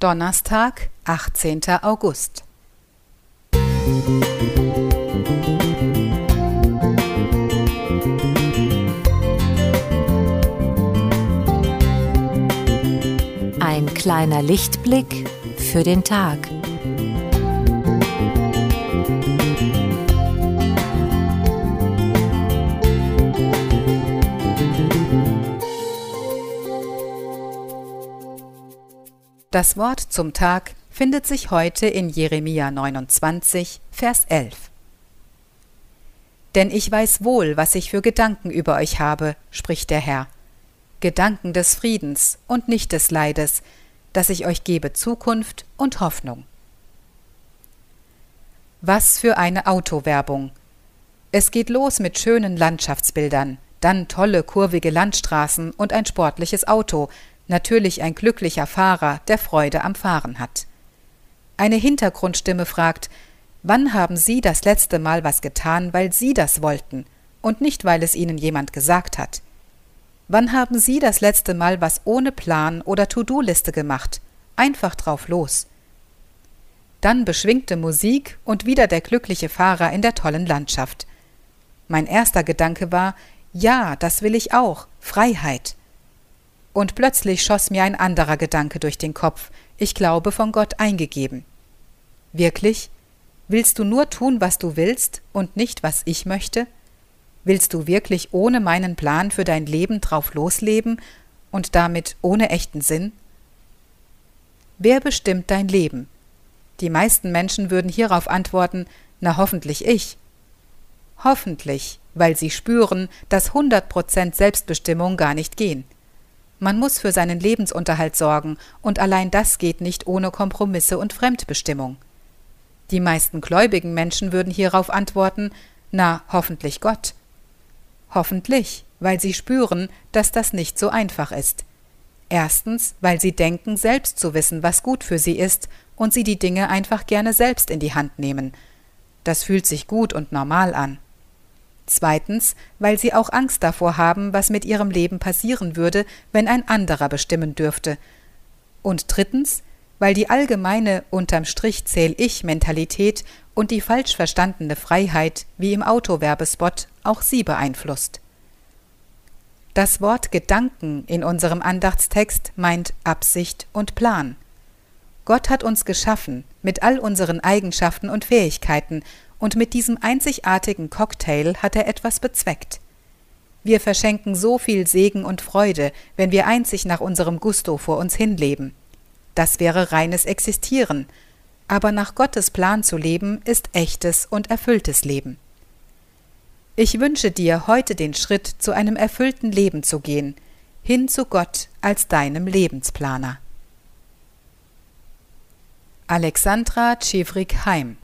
Donnerstag, 18. August. Ein kleiner Lichtblick für den Tag. Das Wort zum Tag findet sich heute in Jeremia 29, Vers 11. Denn ich weiß wohl, was ich für Gedanken über euch habe, spricht der Herr. Gedanken des Friedens und nicht des Leides, dass ich euch gebe Zukunft und Hoffnung. Was für eine Autowerbung. Es geht los mit schönen Landschaftsbildern, dann tolle kurvige Landstraßen und ein sportliches Auto, natürlich ein glücklicher Fahrer, der Freude am Fahren hat. Eine Hintergrundstimme fragt, wann haben Sie das letzte Mal was getan, weil Sie das wollten und nicht weil es Ihnen jemand gesagt hat? Wann haben Sie das letzte Mal was ohne Plan oder To-Do-Liste gemacht? Einfach drauf los. Dann beschwingte Musik und wieder der glückliche Fahrer in der tollen Landschaft. Mein erster Gedanke war, ja, das will ich auch, Freiheit. Und plötzlich schoss mir ein anderer Gedanke durch den Kopf, ich glaube von Gott eingegeben. Wirklich? Willst du nur tun, was du willst und nicht, was ich möchte? Willst du wirklich ohne meinen Plan für dein Leben drauf losleben und damit ohne echten Sinn? Wer bestimmt dein Leben? Die meisten Menschen würden hierauf antworten, na hoffentlich ich. Hoffentlich, weil sie spüren, dass 100% Selbstbestimmung gar nicht gehen. Man muss für seinen Lebensunterhalt sorgen, und allein das geht nicht ohne Kompromisse und Fremdbestimmung. Die meisten gläubigen Menschen würden hierauf antworten, na, hoffentlich Gott. Hoffentlich, weil sie spüren, dass das nicht so einfach ist. Erstens, weil sie denken, selbst zu wissen, was gut für sie ist, und sie die Dinge einfach gerne selbst in die Hand nehmen. Das fühlt sich gut und normal an. Zweitens, weil sie auch Angst davor haben, was mit ihrem Leben passieren würde, wenn ein anderer bestimmen dürfte. Und drittens, weil die allgemeine unterm Strich zähl ich Mentalität und die falsch verstandene Freiheit, wie im Autowerbespot, auch sie beeinflusst. Das Wort Gedanken in unserem Andachtstext meint Absicht und Plan. Gott hat uns geschaffen, mit all unseren Eigenschaften und Fähigkeiten, und mit diesem einzigartigen Cocktail hat er etwas bezweckt. Wir verschenken so viel Segen und Freude, wenn wir einzig nach unserem Gusto vor uns hinleben. Das wäre reines Existieren, aber nach Gottes Plan zu leben ist echtes und erfülltes Leben. Ich wünsche dir heute den Schritt zu einem erfüllten Leben zu gehen, hin zu Gott als deinem Lebensplaner. Alexandra Tschewrik Heim